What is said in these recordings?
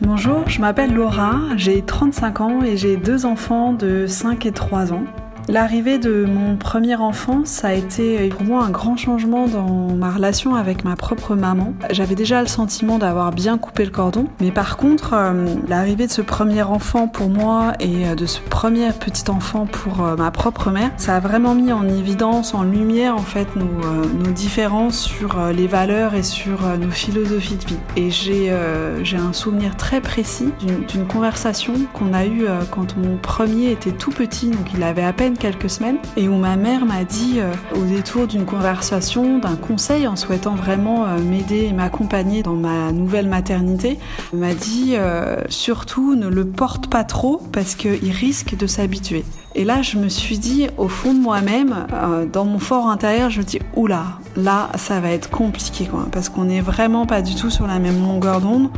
Bonjour, je m'appelle Laura, j'ai 35 ans et j'ai deux enfants de 5 et 3 ans. L'arrivée de mon premier enfant, ça a été pour moi un grand changement dans ma relation avec ma propre maman. J'avais déjà le sentiment d'avoir bien coupé le cordon, mais par contre, euh, l'arrivée de ce premier enfant pour moi et euh, de ce premier petit enfant pour euh, ma propre mère, ça a vraiment mis en évidence, en lumière en fait nos, différences sur les valeurs et sur nos philosophies de vie. Et j'ai j'ai un souvenir très précis d'une conversation qu'on a eue quand mon premier était tout petit, donc il avait à peine quelques semaines et où ma mère m'a dit euh, au détour d'une conversation, d'un conseil en souhaitant vraiment euh, m'aider et m'accompagner dans ma nouvelle maternité, m'a dit euh, surtout ne le porte pas trop parce qu'il risque de s'habituer. Et là, je me suis dit, au fond de moi-même, dans mon fort intérieur, je me dis, oula, là, ça va être compliqué, quoi, parce qu'on n'est vraiment pas du tout sur la même longueur d'onde.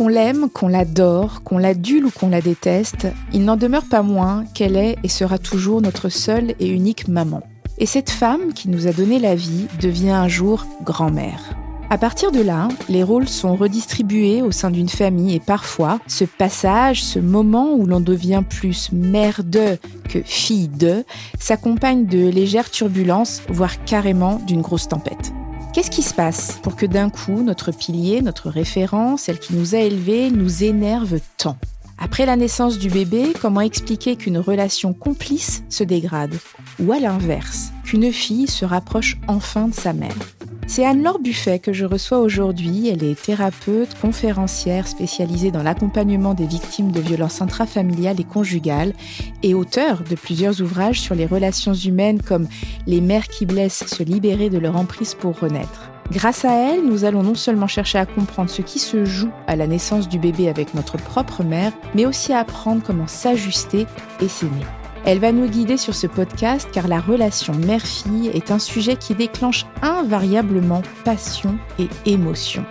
Qu'on l'aime, qu'on l'adore, qu'on l'adule ou qu'on la déteste, il n'en demeure pas moins qu'elle est et sera toujours notre seule et unique maman. Et cette femme qui nous a donné la vie devient un jour grand-mère. À partir de là, les rôles sont redistribués au sein d'une famille et parfois, ce passage, ce moment où l'on devient plus mère de que fille de, s'accompagne de légères turbulences, voire carrément d'une grosse tempête. Qu'est-ce qui se passe pour que d'un coup, notre pilier, notre référence, celle qui nous a élevés, nous énerve tant? Après la naissance du bébé, comment expliquer qu'une relation complice se dégrade? Ou à l'inverse, qu'une fille se rapproche enfin de sa mère? C'est Anne-Laure Buffet que je reçois aujourd'hui. Elle est thérapeute, conférencière spécialisée dans l'accompagnement des victimes de violences intrafamiliales et conjugales et auteure de plusieurs ouvrages sur les relations humaines comme Les mères qui blessent se libérer de leur emprise pour renaître. Grâce à elle, nous allons non seulement chercher à comprendre ce qui se joue à la naissance du bébé avec notre propre mère, mais aussi à apprendre comment s'ajuster et s'aimer. Elle va nous guider sur ce podcast car la relation mère-fille est un sujet qui déclenche invariablement passion et émotion.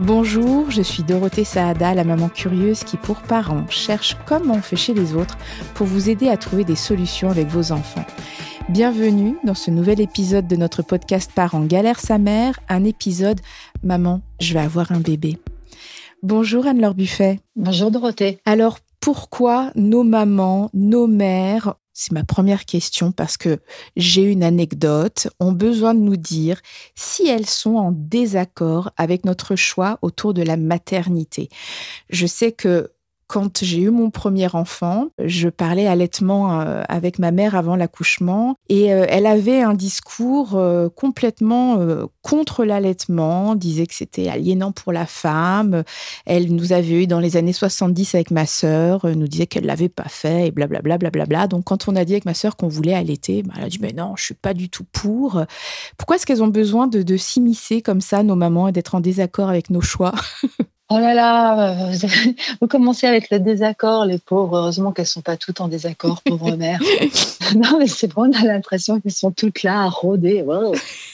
Bonjour, je suis Dorothée Saada, la maman curieuse qui pour parents cherche comme on fait chez les autres pour vous aider à trouver des solutions avec vos enfants. Bienvenue dans ce nouvel épisode de notre podcast Parents galère sa mère, un épisode Maman, je vais avoir un bébé. Bonjour Anne-Laure Buffet. Bonjour Dorothée. Alors pourquoi nos mamans, nos mères, c'est ma première question parce que j'ai une anecdote, ont besoin de nous dire si elles sont en désaccord avec notre choix autour de la maternité. Je sais que quand j'ai eu mon premier enfant, je parlais allaitement euh, avec ma mère avant l'accouchement et euh, elle avait un discours euh, complètement contre l'allaitement, disait que c'était aliénant pour la femme. Elle nous avait eu dans les années 70 avec ma sœur, nous disait qu'elle l'avait pas fait et blablabla. Bla, bla, Donc quand on a dit avec ma sœur qu'on voulait allaiter, bah, elle a dit mais non, je suis pas du tout pour. Pourquoi est-ce qu'elles ont besoin de s'immiscer comme ça, nos mamans, et d'être en désaccord avec nos choix? Oh là là, vous commencez avec le désaccord, les pauvres. Heureusement qu'elles sont pas toutes en désaccord, pauvres mères. non, mais c'est bon, on a l'impression qu'elles sont toutes là à rôder.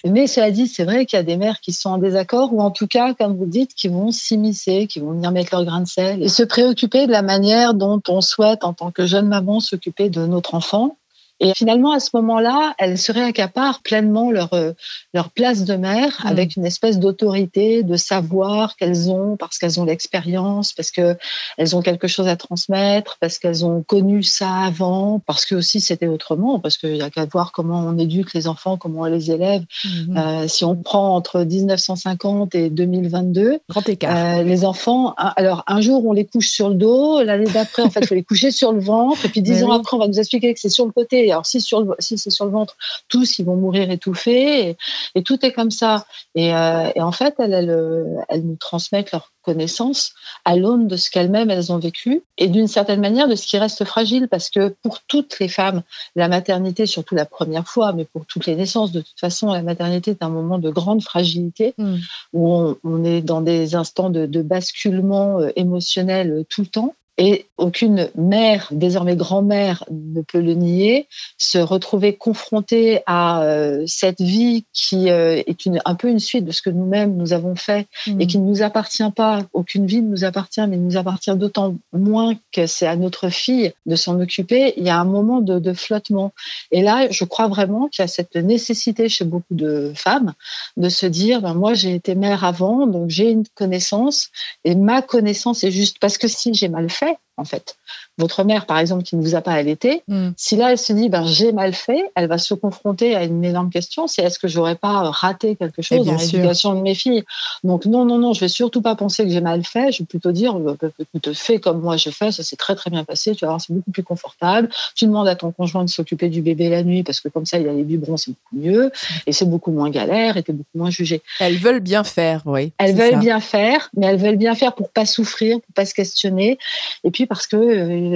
Mais cela dit, c'est vrai qu'il y a des mères qui sont en désaccord ou en tout cas, comme vous dites, qui vont s'immiscer, qui vont venir mettre leur grain de sel et se préoccuper de la manière dont on souhaite, en tant que jeune maman, s'occuper de notre enfant. Et finalement, à ce moment-là, elles se réaccaparent pleinement leur, euh, leur place de mère mm. avec une espèce d'autorité, de savoir qu'elles ont parce qu'elles ont l'expérience, parce qu'elles ont quelque chose à transmettre, parce qu'elles ont connu ça avant, parce que aussi c'était autrement, parce qu'il y a qu'à voir comment on éduque les enfants, comment on les élève. Mm-hmm. Euh, si on prend entre 1950 et 2022, Grand écart. Euh, les enfants, alors un jour on les couche sur le dos, l'année d'après, en fait, il faut les coucher sur le ventre, et puis dix ans après, on va nous expliquer que c'est sur le côté alors si, sur si c'est sur le ventre, tous ils vont mourir étouffés et, tout est comme ça. Euh, et, en fait, elles, elles, elles, nous transmettent leur connaissance à l'aune de ce qu'elles-mêmes elles ont vécu et d'une certaine manière de ce qui reste fragile parce que pour toutes les femmes, la maternité, surtout la première fois, mais pour toutes les naissances, de toute façon, la maternité est un moment de grande fragilité hmm. où on, est dans des instants de, de basculement euh, émotionnel tout le temps. Et aucune mère, désormais grand-mère, ne peut le nier, se retrouver confrontée à euh, cette vie qui euh, est une, un peu une suite de ce que nous-mêmes nous avons fait et mm. qui ne nous appartient pas. Aucune vie ne nous appartient, mais nous appartient d'autant moins que c'est à notre fille de s'en occuper. Il y a un moment de, de flottement. Et là, je crois vraiment qu'il y a cette nécessité chez beaucoup de femmes de se dire, ben moi j'ai été mère avant, donc j'ai une connaissance et ma connaissance est juste parce que si j'ai mal fait, en fait. Votre mère, par exemple, qui ne vous a pas allaité, mm. si là, elle se dit, ben, j'ai mal fait, elle va se confronter à une énorme question, c'est est-ce que j'aurais pas raté quelque chose dans l'éducation de mes filles? Donc, non, non, non, je vais surtout pas penser que j'ai mal fait, je vais plutôt dire, euh, tu te fais comme moi je fais, ça s'est très, très bien passé, tu vas voir, c'est beaucoup plus confortable. Tu demandes à ton conjoint de s'occuper du bébé la nuit, parce que comme ça, il y a les biberons, c'est beaucoup mieux, et c'est beaucoup moins galère, et t'es beaucoup moins jugé. Elles veulent bien faire, oui. Elles veulent bien faire, mais elles veulent bien faire pour pas souffrir, pour pas se questionner. Et puis, parce que euh,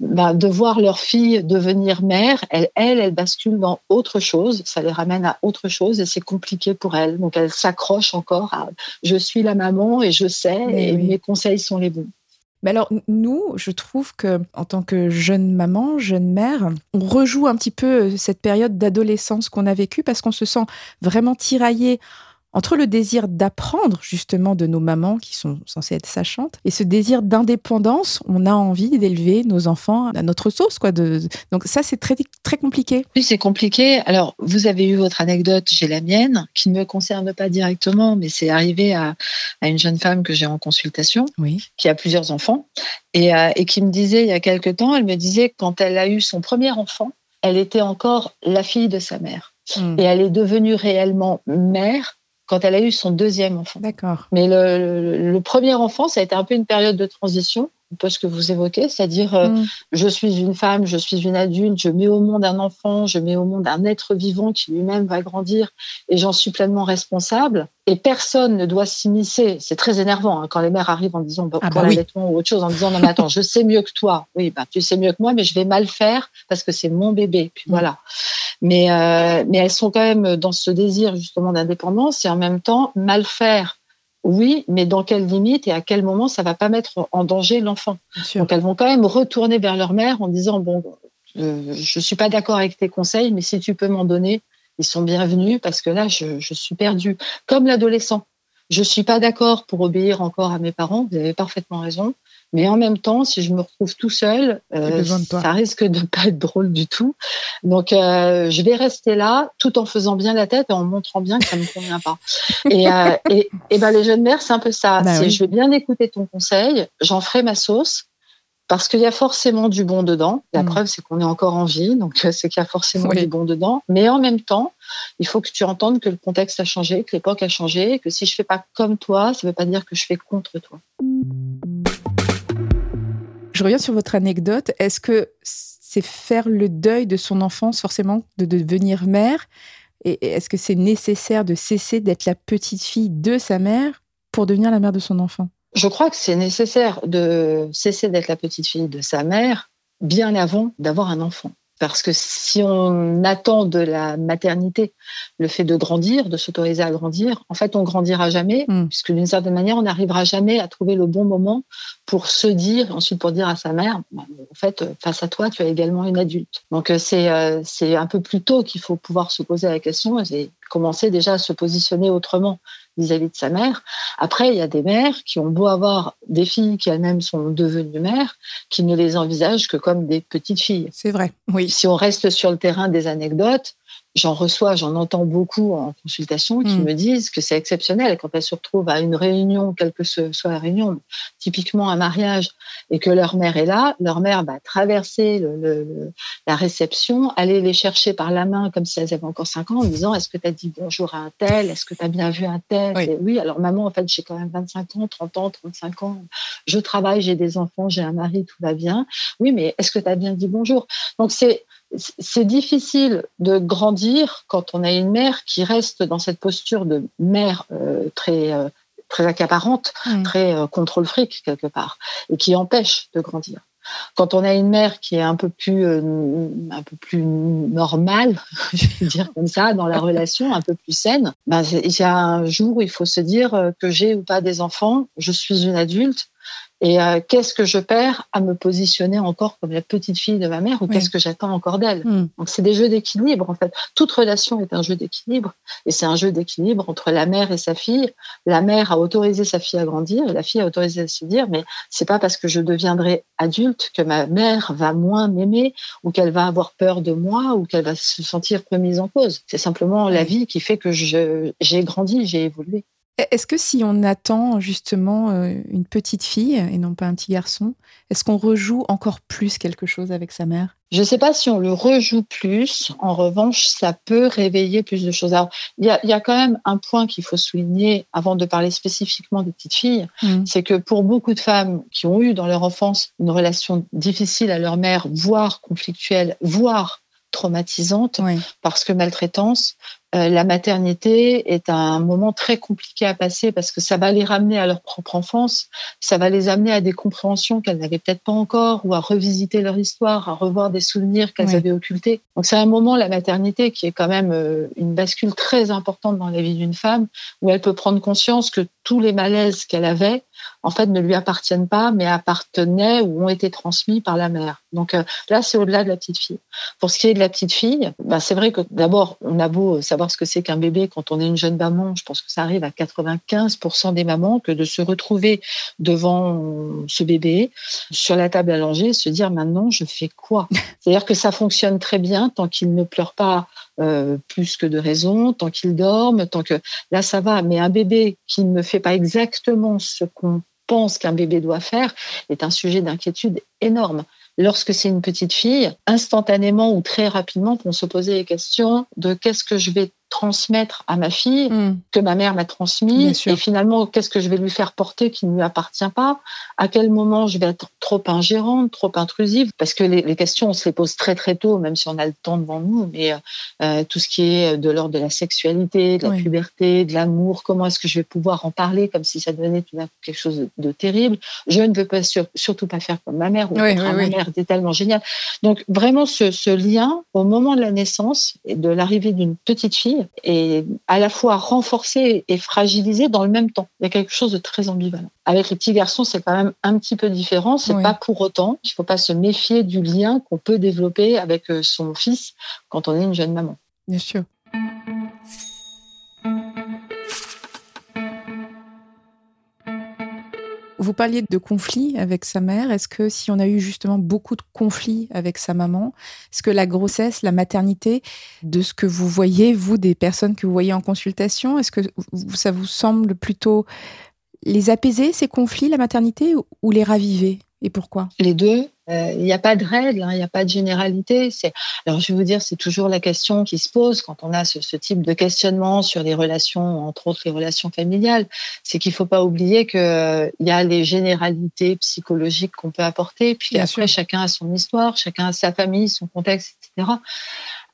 bah, de voir leur fille devenir mère, elle, elle, elle bascule dans autre chose, ça les ramène à autre chose et c'est compliqué pour elle. Donc elle s'accroche encore à je suis la maman et je sais et mes conseils sont les bons. Mais alors, nous, je trouve que en tant que jeune maman, jeune mère, on rejoue un petit peu cette période d'adolescence qu'on a vécue parce qu'on se sent vraiment tiraillé entre le désir d'apprendre justement de nos mamans qui sont censées être sachantes et ce désir d'indépendance, on a envie d'élever nos enfants à notre sauce quoi. De... Donc ça c'est très très compliqué. Oui c'est compliqué. Alors vous avez eu votre anecdote, j'ai la mienne qui ne me concerne pas directement, mais c'est arrivé à, à, une jeune femme que j'ai en consultation, oui. qui a plusieurs enfants et, euh, et qui me disait il y a quelque temps, elle me disait quand elle a eu son premier enfant, elle était encore la fille de sa mère. Hmm. Et elle est devenue réellement mère quand elle a eu son deuxième enfant. D'accord. Mais le, le, premier enfant, ça a été un peu une période de transition un peu ce que vous évoquez, c'est-à-dire euh, mm. je suis une femme, je suis une adulte, je mets au monde un enfant, je mets au monde un être vivant qui lui-même va grandir et j'en suis pleinement responsable. Et personne ne doit s'immiscer. C'est très énervant hein, quand les mères arrivent en disant bah, ah bah ou autre chose, en disant non mais attends, je sais mieux que toi. Oui, bah tu sais mieux que moi, mais je vais mal faire parce que c'est mon bébé. Puis mm. voilà. Mais euh, mais elles sont quand même dans ce désir justement d'indépendance et en même temps mal faire oui, mais dans quelle limite et à quel moment ça va pas mettre en danger l'enfant? Donc elles vont quand même retourner vers leur mère en disant bon, euh, je suis pas d'accord avec tes conseils, mais si tu peux m'en donner, ils sont bienvenus parce que là je, je suis perdue. Comme l'adolescent, je suis pas d'accord pour obéir encore à mes parents. Vous avez parfaitement raison. Mais en même temps, si je me retrouve tout seul, euh, ça risque de pas être drôle du tout. Donc, euh, je vais rester là, tout en faisant bien la tête et en montrant bien que ça ne me convient pas. et, euh, et, et, ben, les jeunes mères, c'est un peu ça. Bah je vais bien écouter ton conseil, j'en ferai ma sauce. Parce qu'il y a forcément du bon dedans. La mm. preuve, c'est qu'on est encore en vie, donc c'est qu'il y a forcément du bon dedans. Mais en même temps, il faut que tu entendes que le contexte a changé, que l'époque a changé, que si je fais pas comme toi, ça ne veut pas dire que je fais contre toi. Je reviens sur votre anecdote. Est-ce que c'est faire le deuil de son enfance, forcément, de devenir mère? Et est-ce que c'est nécessaire de cesser d'être la petite fille de sa mère pour devenir la mère de son enfant? Je crois que c'est nécessaire de cesser d'être la petite fille de sa mère bien avant d'avoir un enfant. Parce que si on attend de la maternité le fait de grandir, de s'autoriser à grandir, en fait, on grandira jamais, mm. puisque d'une certaine manière, on n'arrivera jamais à trouver le bon moment pour se dire, ensuite pour dire à sa mère, bah, en fait, face à toi, tu es également une adulte. Donc, euh, c'est euh, c'est un peu plus tôt qu'il faut pouvoir se poser la question et commencer déjà à se positionner autrement vis-à-vis de sa mère. Après, il y a des mères qui ont beau avoir des filles qui elles-mêmes sont devenues mères, qui ne les envisagent que comme des petites filles. C'est vrai, oui. Si on reste sur le terrain des anecdotes, j'en reçois, j'en entends beaucoup en consultation qui mm. me disent que c'est exceptionnel quand elles se retrouvent à une réunion, quelle que soit la réunion, typiquement un mariage, et que leur mère est là, leur mère va traverser le, la réception, aller les chercher par la main comme si elles avaient encore 5 ans en disant est-ce que tu as dit bonjour à un tel, est-ce que tu as bien vu un tel? Oui. oui, alors maman, en fait, j'ai quand même 25 ans, 30 ans, 35 ans, je travaille, j'ai des enfants, j'ai un mari, tout va bien. Oui, mais est-ce que tu as bien dit bonjour? Donc c'est c'est difficile de grandir quand on a une mère qui reste dans cette posture de mère euh, très euh, très accaparante, très euh, contrôle fric quelque part, et qui empêche de grandir. Quand on a une mère qui est un peu plus un peu plus normale, je vais dire comme ça, dans la relation, un peu plus saine, ben il y a un jour où il faut se dire que j'ai ou pas des enfants, je suis une adulte, Et euh, qu'est-ce que je perds à me positionner encore comme la petite fille de ma mère ou qu'est-ce que j'attends encore d'elle hmm. Donc c'est des jeux d'équilibre en fait. Toute relation est un jeu d'équilibre et c'est un jeu d'équilibre entre la mère et sa fille. La mère a autorisé sa fille à grandir et la fille a autorisé à se dire mais c'est pas parce que je deviendrai adulte que ma mère va moins m'aimer ou qu'elle va avoir peur de moi ou qu'elle va se sentir remise en cause. C'est simplement la vie qui fait que j'ai grandi, j'ai évolué. Est-ce que si on attend justement euh, une petite fille et non pas un petit garçon, est-ce qu'on rejoue encore plus quelque chose avec sa mère? Je ne sais pas si on le rejoue plus. En revanche, ça peut réveiller plus de choses. Il y a, quand même un point qu'il faut souligner avant de parler spécifiquement des petites filles, mmh. c'est que pour beaucoup de femmes qui ont eu dans leur enfance une relation difficile à leur mère, voire conflictuelle, voire traumatisante, parce que maltraitance, euh, la maternité est un moment très compliqué à passer parce que ça va les ramener à leur propre enfance, ça va les amener à des compréhensions qu'elles n'avaient peut-être pas encore ou à revisiter leur histoire, à revoir des souvenirs qu'elles avaient occultés. Donc c'est un moment, la maternité, qui est quand même euh, une bascule très importante dans la vie d'une femme où elle peut prendre conscience que tous les malaises qu'elle avait, en fait, ne lui appartiennent pas, mais appartenaient ou ont été transmis par la mère. Donc euh, là, c'est au-delà de la petite fille. Pour ce qui est de la petite fille, bah, c'est vrai que d'abord, on a beau savoir ce que c'est qu'un bébé quand on est une jeune maman, je pense que ça arrive à 95% des mamans, que de se retrouver devant ce bébé sur la table allongée et se dire maintenant, je fais quoi? C'est-à-dire que ça fonctionne très bien tant qu'il ne pleure pas euh, plus que de raison, tant qu'il dorme, tant que là ça va. Mais un bébé qui ne fait pas exactement ce qu'on pense qu'un bébé doit faire est un sujet d'inquiétude énorme. Lorsque c'est une petite fille, instantanément ou très rapidement, on se poser les questions de qu'est-ce que je vais transmettre à ma fille hmm. que ma mère m'a transmis et finalement qu'est-ce que je vais lui faire porter qui ne lui appartient pas? À quel moment je vais être trop ingérante trop intrusive? Parce que les, questions on se les pose très très tôt même si on a le temps devant nous mais euh, euh, tout ce qui est de l'ordre de la sexualité de la puberté de l'amour comment est-ce que je vais pouvoir en parler comme si ça devenait tout d'un coup quelque chose de, terrible? Je ne veux pas surtout pas faire comme ma mère ou ma mère était tellement géniale. Donc vraiment ce, ce lien au moment de la naissance et de l'arrivée d'une petite fille et à la fois renforcé et fragilisé dans le même temps. Il y a quelque chose de très ambivalent. Avec les petits garçons, c'est quand même un petit peu différent. C'est pas pour autant qu'il faut pas se méfier du lien qu'on peut développer avec euh, son fils quand on est une jeune maman. Bien sûr. Vous parliez de conflits avec sa mère. Est-ce que si on a eu justement beaucoup de conflits avec sa maman, est-ce que la grossesse, la maternité, de ce que vous voyez, vous, des personnes que vous voyez en consultation, est-ce que ça vous semble plutôt les apaiser, ces conflits, la maternité, ou les raviver? Et pourquoi? Les deux. Euh, il n'y a pas de règle, hein, il n'y a pas de généralité. alors je vais vous dire, c'est toujours la question qui se pose quand on a ce, type de questionnement sur les relations, entre autres les relations familiales, c'est qu'il ne faut pas oublier qu'il euh, y a les généralités psychologiques qu'on peut apporter, puis après chacun a son histoire, chacun a sa famille, son contexte, etc.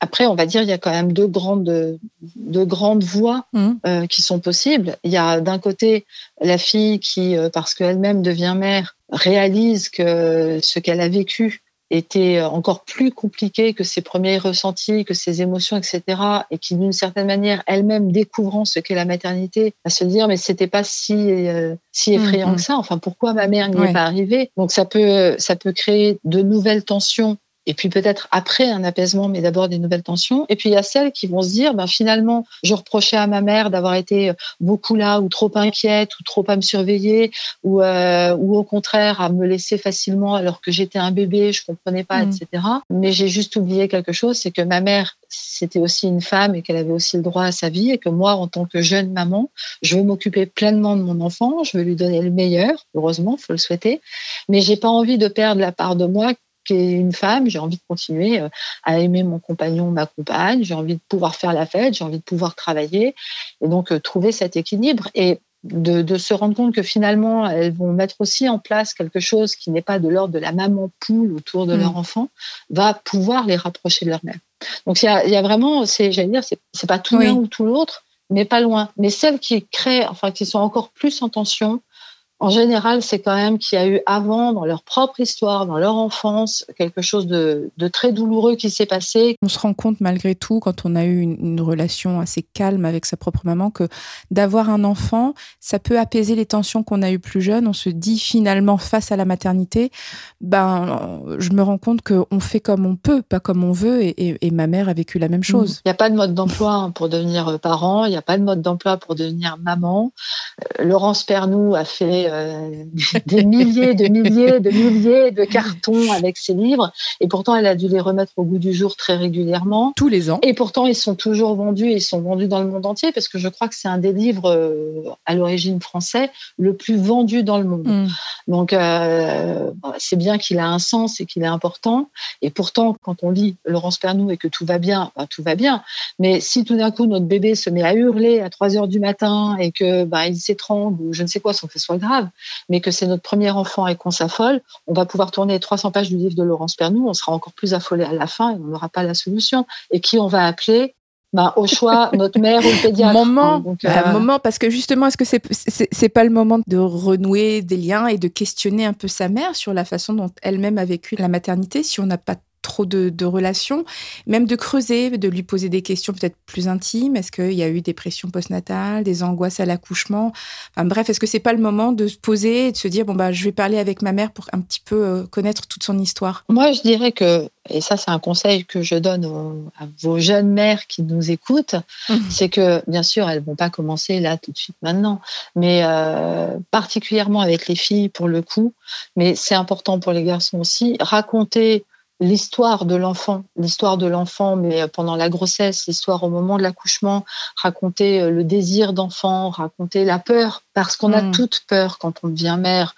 Après, on va dire, il y a quand même deux grandes, deux grandes voies mmh. euh, qui sont possibles. Il y a d'un côté la fille qui, parce qu'elle-même devient mère, réalise que ce qu'elle a vécu était encore plus compliqué que ses premiers ressentis, que ses émotions, etc. Et qui, d'une certaine manière, elle-même découvrant ce qu'est la maternité, à se dire mais c'était pas si euh, si effrayant mm-hmm. que ça. Enfin, pourquoi ma mère n'y est pas arrivée? Donc ça peut ça peut créer de nouvelles tensions et puis peut-être après un apaisement, mais d'abord des nouvelles tensions. Et puis il y a celles qui vont se dire, ben finalement, je reprochais à ma mère d'avoir été beaucoup là, ou trop inquiète, ou trop à me surveiller, ou, euh, ou au contraire à me laisser facilement alors que j'étais un bébé, je comprenais pas, mmh. etc. Mais j'ai juste oublié quelque chose, c'est que ma mère c'était aussi une femme et qu'elle avait aussi le droit à sa vie et que moi, en tant que jeune maman, je veux m'occuper pleinement de mon enfant, je veux lui donner le meilleur, heureusement, faut le souhaiter, mais j'ai pas envie de perdre la part de moi qui est une femme, j'ai envie de continuer euh, à aimer mon compagnon, ma compagne, j'ai envie de pouvoir faire la fête, j'ai envie de pouvoir travailler et donc euh, trouver cet équilibre et de, se rendre compte que finalement elles vont mettre aussi en place quelque chose qui n'est pas de l'ordre de la maman poule autour de leur mm. enfant, va pouvoir les rapprocher de leur mère. Donc il y a, vraiment, c'est, j'allais dire, c'est, pas tout l'un ou tout l'autre, mais pas loin. Mais celles qui créent, enfin qui sont encore plus en tension, en général, c'est quand même qu'il y a eu avant, dans leur propre histoire, dans leur enfance, quelque chose de, très douloureux qui s'est passé. On se rend compte malgré tout, quand on a eu une, relation assez calme avec sa propre maman, que d'avoir un enfant, ça peut apaiser les tensions qu'on a eues plus jeunes. On se dit finalement face à la maternité, ben, je me rends compte qu'on fait comme on peut, pas comme on veut, et, ma mère a vécu la même chose. Il n'y a pas de mode d'emploi pour devenir parent, il n'y a pas de mode d'emploi pour devenir maman. Euh, Laurence Pernou a fait euh, des milliers, de milliers, de milliers de cartons avec ses livres. Et pourtant, elle a dû les remettre au goût du jour très régulièrement. Tous les ans. Et pourtant, ils sont toujours vendus et ils sont vendus dans le monde entier parce que je crois que c'est un des livres euh, à l'origine français le plus vendu dans le monde. Mm. Donc, euh, c'est bien qu'il a un sens et qu'il est important. Et pourtant, quand on lit Laurence Pernou et que tout va bien, bah, tout va bien. Mais si tout d'un coup, notre bébé se met à hurler à 3 heures du matin et que bah, il s'étrangle ou je ne sais quoi sans que ce soit grave, mais que c'est notre premier enfant et qu'on s'affole, on va pouvoir tourner 300 pages du livre de Laurence Pernou, on sera encore plus affolé à la fin et on n'aura pas la solution. Et qui on va appeler? Ben, au choix, notre mère ou le pédiatre. Moment, Donc, bah, euh, moment, parce que justement, est-ce que c'est c'est pas le moment de renouer des liens et de questionner un peu sa mère sur la façon dont elle-même a vécu la maternité, si on n'a pas trop de, relations, même de creuser, de lui poser des questions peut-être plus intimes. Est-ce qu'il y a eu des pressions postnatales, des angoisses à l'accouchement? Enfin, Bref, est-ce que c'est pas le moment de se poser et de se dire bon bah je vais parler avec ma mère pour un petit peu euh, connaître toute son histoire? Moi, je dirais que et ça c'est un conseil que je donne à vos jeunes mères qui nous écoutent, mmh. c'est que bien sûr elles vont pas commencer là tout de suite maintenant, mais euh, particulièrement avec les filles pour le coup, mais c'est important pour les garçons aussi, raconter l'histoire de l'enfant, l'histoire de l'enfant, mais pendant la grossesse, l'histoire au moment de l'accouchement, raconter euh, le désir d'enfant, raconter la peur, parce qu'on a hmm. toute peur quand on devient mère,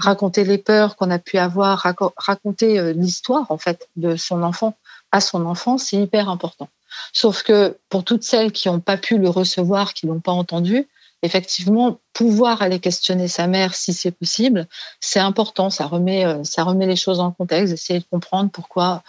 raconter les peurs qu'on a pu avoir, raconter euh, l'histoire en fait de son enfant à son enfant, c'est hyper important. Sauf que pour toutes celles qui n'ont pas pu le recevoir, qui l'ont pas entendu, effectivement, pouvoir aller questionner sa mère si c'est possible, c'est important. Ça remet, euh, ça remet les choses en contexte, essayer de comprendre pourquoi,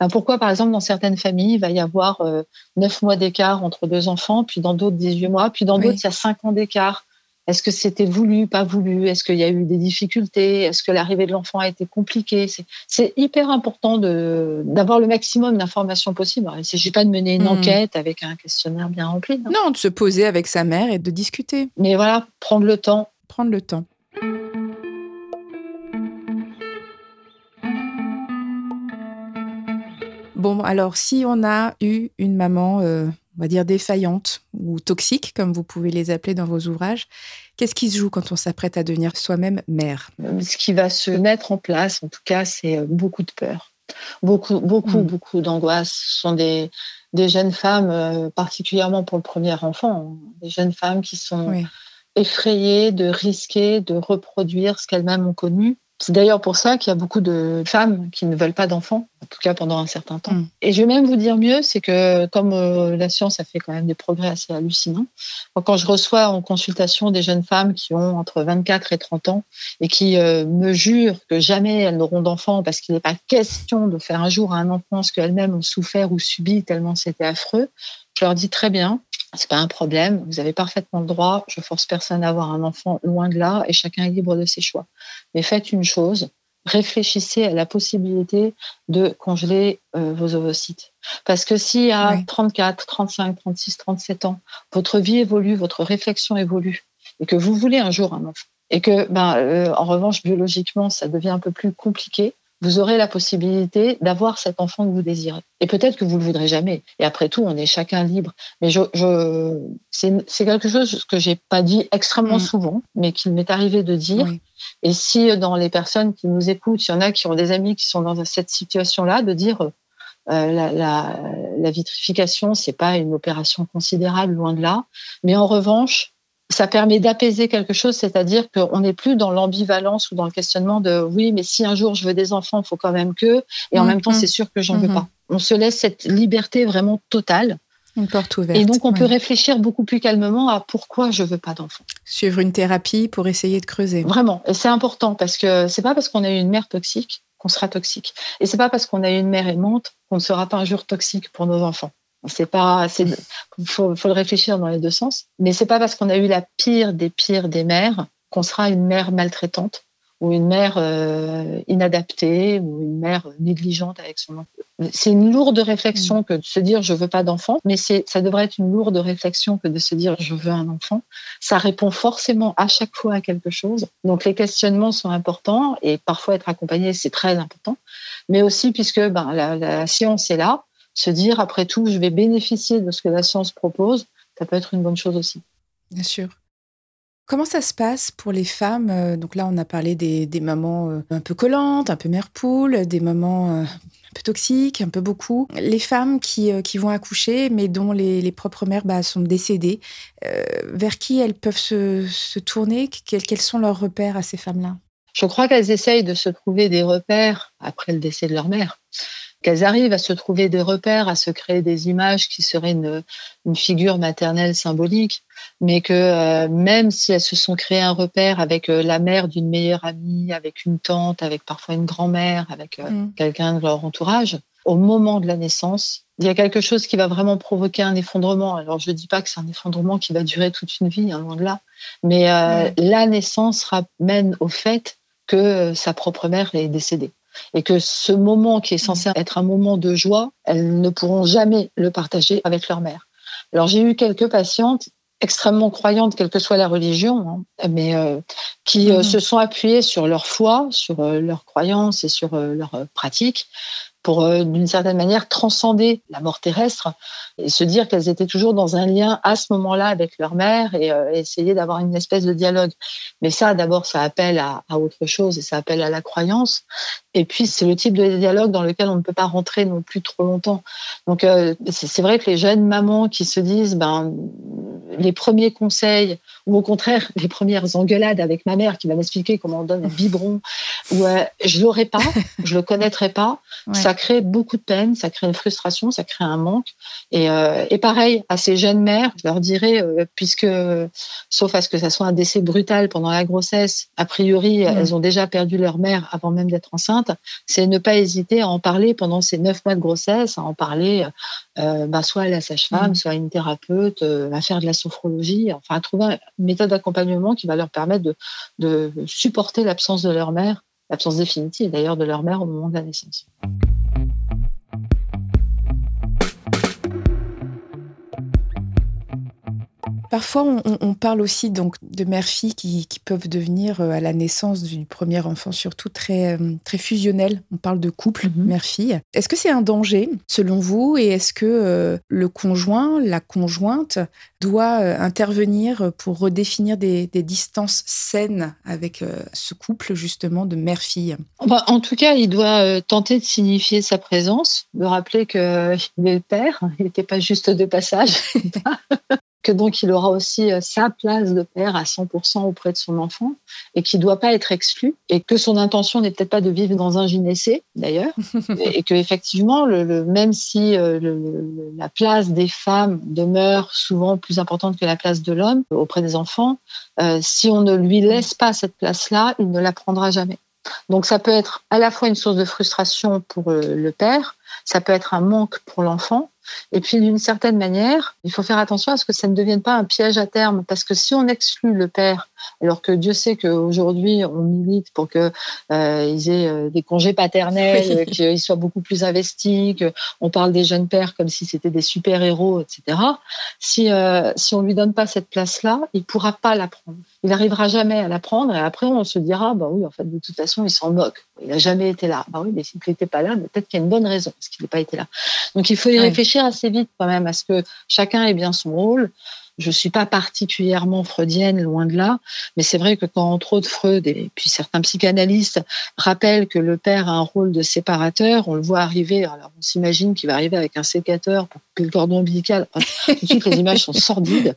ben, pourquoi, par exemple, dans certaines familles, il va y avoir euh, neuf mois d'écart entre deux enfants, puis dans d'autres 18 mois, puis dans d'autres, il y a cinq ans d'écart. Est-ce que c'était voulu, pas voulu? Est-ce qu'il y a eu des difficultés? Est-ce que l'arrivée de l'enfant a été compliquée? C'est hyper important d'avoir le maximum d'informations possibles. Il ne s'agit pas de mener une hmm. enquête avec un questionnaire bien rempli. Non. de se poser avec sa mère et de discuter. Mais voilà, prendre le temps. Prendre le temps. Bon, alors si on a eu une maman euh, on va dire défaillantes ou toxiques, comme vous pouvez les appeler dans vos ouvrages. Qu'est-ce qui se joue quand on s'apprête à devenir soi-même mère? Ce qui va se mettre en place, en tout cas, c'est euh, beaucoup de peur, beaucoup, beaucoup, mm. beaucoup d'angoisse. Ce sont des, des jeunes femmes, euh, particulièrement pour le premier enfant, hein, des jeunes femmes qui sont effrayées de risquer de reproduire ce qu'elles-mêmes ont connu c'est d'ailleurs pour ça qu'il y a beaucoup de femmes qui ne veulent pas d'enfants, en tout cas pendant un certain temps. Mm. Et je vais même vous dire mieux, c'est que comme euh, la science a fait quand même des progrès assez hallucinants, quand je reçois en consultation des jeunes femmes qui ont entre 24 et 30 ans et qui euh, me jurent que jamais elles n'auront d'enfants parce qu'il n'est pas question de faire un jour un enfant ce qu'elles-mêmes ont souffert ou subi tellement c'était affreux, je leur dis très bien, c'est pas un problème, vous avez parfaitement le droit, je force personne à avoir un enfant loin de là et chacun est libre de ses choix. Mais faites une chose, réfléchissez à la possibilité de congeler euh, vos ovocytes. Parce que si à 34, 35, 36, 37 ans, votre vie évolue, votre réflexion évolue, et que vous voulez un jour un enfant, et que, ben, euh, en revanche, biologiquement, ça devient un peu plus compliqué, vous aurez la possibilité d'avoir cet enfant que vous désirez. Et peut-être que vous le voudrez jamais. Et après tout, on est chacun libre. Mais je, je c'est quelque chose que j'ai pas dit extrêmement mm. souvent, mais qu'il m'est arrivé de dire. Et si dans les personnes qui nous écoutent, il y en a qui ont des amis qui sont dans cette situation-là, de dire euh, la, la, la vitrification, c'est pas une opération considérable, loin de là. Mais en revanche, ça permet d'apaiser quelque chose, c'est-à-dire qu'on n'est plus dans l'ambivalence ou dans le questionnement de oui, mais si un jour je veux des enfants, il faut quand même que, et en même temps, mm-hmm. c'est sûr que j'en veux mm-hmm. pas. On se laisse cette liberté vraiment totale. Une porte ouverte. Et donc, on peut réfléchir beaucoup plus calmement à pourquoi je veux pas d'enfants. Suivre une thérapie pour essayer de creuser. Vraiment. Et c'est important parce que c'est pas parce qu'on a eu une mère toxique qu'on sera toxique. Et c'est pas parce qu'on a eu une mère aimante qu'on ne sera pas un jour toxique pour nos enfants. C'est pas, il faut, faut, le réfléchir dans les deux sens. Mais c'est pas parce qu'on a eu la pire des pires des mères qu'on sera une mère maltraitante ou une mère euh, inadaptée ou une mère négligente avec son enfant. C'est une lourde réflexion mm. que de se dire je veux pas d'enfant, mais c'est ça devrait être une lourde réflexion que de se dire je veux un enfant. Ça répond forcément à chaque fois à quelque chose. Donc les questionnements sont importants et parfois être accompagné c'est très important, mais aussi puisque ben, la, la science est là, se dire après tout je vais bénéficier de ce que la science propose, ça peut être une bonne chose aussi. Bien sûr. Comment ça se passe pour les femmes euh, Donc là, on a parlé des, mamans euh, un peu collantes, un peu mère poule, des mamans euh, un peu toxiques, un peu beaucoup. Les femmes qui, qui vont accoucher, mais dont les, propres mères bah, sont décédées, vers qui elles peuvent se, tourner? Quels, quels sont leurs repères à ces femmes-là? Je crois qu'elles essayent de se trouver des repères après le décès de leur mère qu'elles arrivent à se trouver des repères, à se créer des images qui seraient une, figure maternelle symbolique, mais que euh, même si elles se sont créées un repère avec euh, la mère d'une meilleure amie, avec une tante, avec parfois une grand-mère, avec euh, mm. quelqu'un de leur entourage, au moment de la naissance, il y a quelque chose qui va vraiment provoquer un effondrement. Alors je ne dis pas que c'est un effondrement qui va durer toute une vie, hein, loin de là, mais la naissance ramène au fait que sa propre mère est décédée et que ce moment qui est censé être un moment de joie, elles ne pourront jamais le partager avec leur mère. Alors j'ai eu quelques patientes extrêmement croyantes, quelle que soit la religion, hein, mais euh, qui euh, mhm. se sont appuyées sur leur foi, sur euh, leurs croyances et sur leurs pratiques pour, d'une certaine manière, transcender la mort terrestre et se dire qu'elles étaient toujours dans un lien à ce moment-là avec leur mère et, euh, essayer d'avoir une espèce de dialogue. Mais ça, d'abord, ça appelle à, à, autre chose et ça appelle à la croyance. Et puis, c'est le type de dialogue dans lequel on ne peut pas rentrer non plus trop longtemps. Donc, euh, c'est vrai que les jeunes mamans qui se disent, ben, les premiers conseils, ou au contraire, les premières engueulades avec ma mère qui va m'expliquer comment on donne un biberon, ou euh, je l'aurais pas, je le connaîtrais pas, ça crée beaucoup de peine, ça crée une frustration, ça crée un manque. Et euh, et, pareil, à ces jeunes mères, je leur dirais, euh, puisque, sauf à ce que ça soit un décès brutal pendant la grossesse, a priori, mm. elles ont déjà perdu leur mère avant même d'être enceintes, c'est ne pas hésiter à en parler pendant ces neuf mois de grossesse, à en parler euh, bah, soit à la sage-femme, mm. soit à une thérapeute, à faire de la sophrologie, enfin à trouver une méthode d'accompagnement qui va leur permettre de, de supporter l'absence de leur mère, l'absence définitive d'ailleurs de leur mère au moment de la naissance. Parfois, on, parle aussi donc de mères-filles qui, peuvent devenir euh, à la naissance du premier enfant surtout très, euh, très fusionnelles. On parle de couple mhm. mère-fille. Est-ce que c'est un danger selon vous et est-ce que euh, le conjoint, la conjointe doit intervenir pour redéfinir des, distances saines avec ce couple justement de mère-fille bah, En tout cas, il doit tenter de signifier sa présence, de rappeler qu'il est le père, il n'était pas juste de passage. que donc il aura aussi euh, sa place de père à 100% auprès de son enfant et qui doit pas être exclu et que son intention n'est peut-être pas de vivre dans un gynécée d'ailleurs et que effectivement le, même si euh, la place des femmes demeure souvent plus importante que la place de l'homme auprès des enfants, euh, si on ne lui laisse pas cette place-là, il ne la prendra jamais. Donc ça peut être à la fois une source de frustration pour le père, ça peut être un manque pour l'enfant et puis, d'une certaine manière, il faut faire attention à ce que ça ne devienne pas un piège à terme, parce que si on exclut le père, alors que Dieu sait qu'aujourd'hui, on milite pour qu'ils euh, aient euh, des congés paternels, qu'ils soient beaucoup plus investis, qu'on parle des jeunes pères comme si c'était des super-héros, etc. Si, euh, si on ne lui donne pas cette place-là, il ne pourra pas la prendre. Il n'arrivera jamais à la prendre et après, on se dira, bah oui, en fait, de toute façon, il s'en moque. Il n'a jamais été là. Bah oui, mais s'il n'était pas là, peut-être qu'il y a une bonne raison parce qu'il n'est pas été là. Donc, il faut y réfléchir assez vite quand même à ce que chacun ait bien son rôle. Je suis pas particulièrement freudienne, loin de là, mais c'est vrai que quand entre autres Freud et puis certains psychanalystes rappellent que le père a un rôle de séparateur, on le voit arriver. Alors on s'imagine qu'il va arriver avec un sécateur pour que le cordon ombilical. tout de suite les images sont sordides,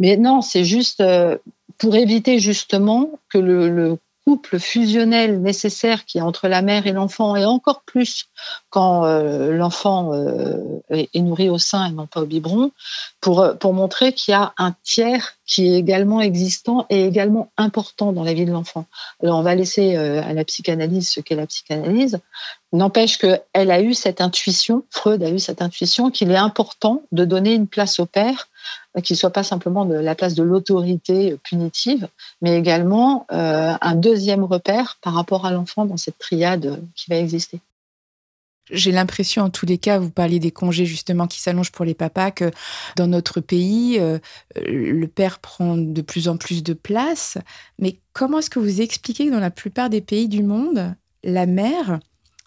mais non, c'est juste euh, pour éviter justement que le couple fusionnel nécessaire qui est entre la mère et l'enfant, et encore plus quand euh, l'enfant euh, est, nourri au sein et non pas au biberon, pour, euh, pour montrer qu'il y a un tiers qui est également existant et également important dans la vie de l'enfant. Alors on va laisser euh, à la psychanalyse ce qu'est la psychanalyse. N'empêche qu'elle a eu cette intuition, Freud a eu cette intuition qu'il est important de donner une place au père, euh, qui soit pas simplement la place de l'autorité punitive, mais également euh, un deuxième repère par rapport à l'enfant dans cette triade qui va exister. J'ai l'impression, en tous les cas, vous parliez des congés justement qui s'allongent pour les papas, que dans notre pays, euh, le père prend de plus en plus de place. Mais comment est-ce que vous expliquez que dans la plupart des pays du monde, la mère,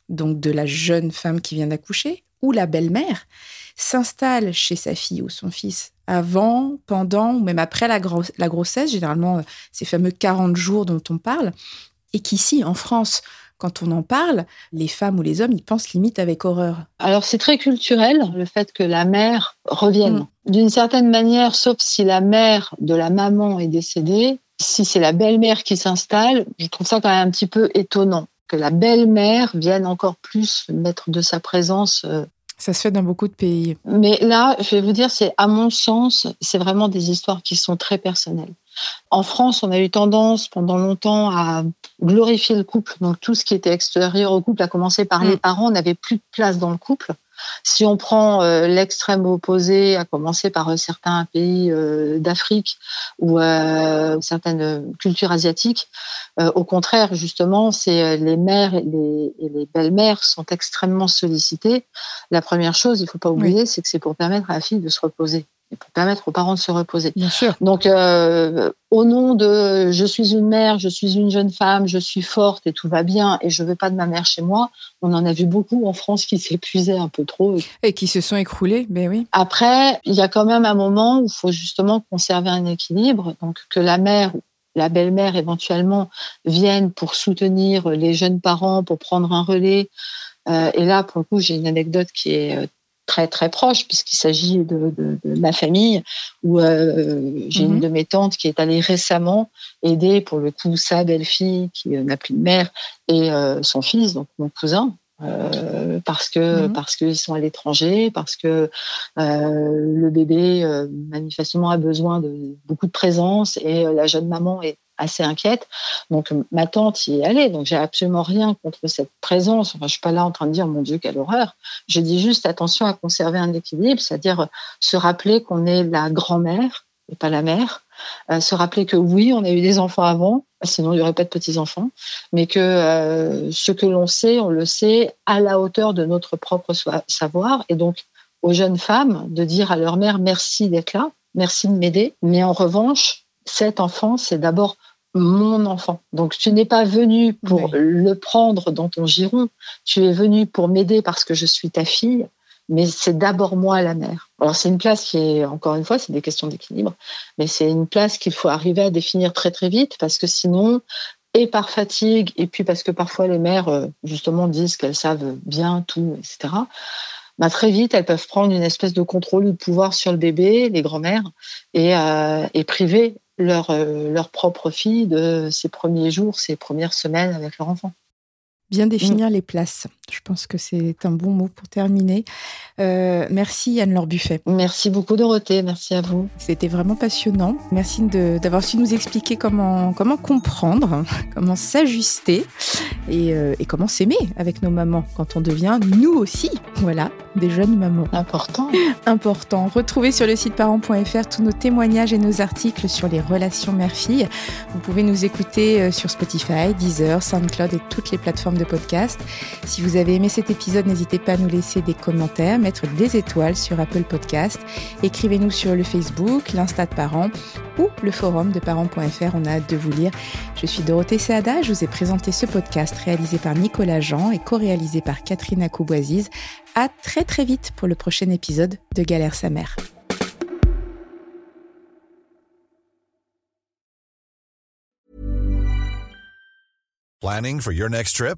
donc de la jeune femme qui vient d'accoucher, ou la belle-mère, s'installe chez sa fille ou son fils avant, pendant ou même après la, la grossesse, généralement euh, ces fameux 40 jours dont on parle, et qu'ici, en France, quand on en parle, les femmes ou les hommes, ils pensent limite avec horreur. Alors c'est très culturel, le fait que la mère revienne. Mm. D'une certaine manière, sauf si la mère de la maman est décédée, si c'est la belle-mère qui s'installe, je trouve ça quand même un petit peu étonnant que la belle-mère vienne encore plus mettre de sa présence euh, ça se fait dans beaucoup de pays. Mais là, je vais vous dire, c'est à mon sens, c'est vraiment des histoires qui sont très personnelles. En France, on a eu tendance pendant longtemps à glorifier le couple. Donc tout ce qui était extérieur au couple, à commencer par mm. les parents, n'avait plus de place dans le couple. Si on prend euh, l'extrême opposé, à commencer par euh, certains pays euh, d'Afrique ou certaines cultures asiatiques, au contraire, justement, c'est les mères et les, belles-mères sont extrêmement sollicitées. La première chose, il ne faut pas oublier, c'est que c'est pour permettre à la fille de se reposer pour permettre aux parents de se reposer. Bien sûr. Donc, euh, au nom de je suis une mère, je suis une jeune femme, je suis forte et tout va bien et je veux pas de ma mère chez moi, on en a vu beaucoup en France qui s'épuisaient un peu trop. Et qui se sont écroulés, ben oui. Après, il y a quand même un moment où il faut justement conserver un équilibre, donc que la mère la belle-mère éventuellement vienne pour soutenir les jeunes parents, pour prendre un relais. Euh, et là, pour le coup, j'ai une anecdote qui est euh, très très proche puisqu'il s'agit de, ma famille où euh, j'ai une mhm. de mes tantes qui est allée récemment aider pour le coup sa belle-fille qui euh, n'a plus de mère et euh, son fils donc mon cousin parce que mhm. parce qu'ils sont à l'étranger parce que le bébé manifestement a besoin de beaucoup de présence et la jeune maman est assez inquiète. Donc ma tante y est allée. Donc j'ai absolument rien contre cette présence. Enfin, je suis pas là en train de dire mon Dieu quelle horreur. Je dis juste attention à conserver un équilibre, c'est-à-dire se rappeler qu'on est la grand-mère et pas la mère. Euh, se rappeler que oui, on a eu des enfants avant, sinon il n'y aurait pas de petits enfants, mais que euh, ce que l'on sait, on le sait à la hauteur de notre propre savoir. Et donc aux jeunes femmes de dire à leur mère merci d'être là, merci de m'aider, mais en revanche cet enfant, c'est d'abord mon enfant. Donc tu n'es pas venu pour le prendre dans ton giron, tu es venu pour m'aider parce que je suis ta fille, mais c'est d'abord moi la mère. Alors c'est une place qui est, encore une fois, c'est des questions d'équilibre, mais c'est une place qu'il faut arriver à définir très très vite parce que sinon, et par fatigue, et puis parce que parfois les mères, euh, justement, disent qu'elles savent bien tout, etc. Bah, très vite, elles peuvent prendre une espèce de contrôle de pouvoir sur le bébé, les grand-mères, et, euh, et priver leur, euh, leur propre fille de ses premiers jours, ses premières semaines avec leur enfant. Bien définir mm. les places. Je pense que c'est un bon mot pour terminer. Euh, merci Anne-Laure Buffet. Merci beaucoup Dorothée, merci à vous. C'était vraiment passionnant. Merci d'avoir su nous expliquer comment, comment comprendre, comment s'ajuster et, euh, et, comment s'aimer avec nos mamans quand on devient nous aussi, voilà, des jeunes mamans. Important. Important. Retrouvez sur le site parents.fr tous nos témoignages et nos articles sur les relations mère-fille. Vous pouvez nous écouter euh, sur Spotify, Deezer, SoundCloud et toutes les plateformes de podcast. Si vous avez aimé cet épisode, n'hésitez pas à nous laisser des commentaires, mettre des étoiles sur Apple Podcast. Écrivez-nous sur le Facebook, l'Insta de parents ou le forum de parents.fr. On a hâte de vous lire. Je suis Dorothée Seada. Je vous ai présenté ce podcast réalisé par Nicolas Jean et co-réalisé par Catherine Akouboisiz. À très très vite pour le prochain épisode de Galère sa mère. Planning for your next trip?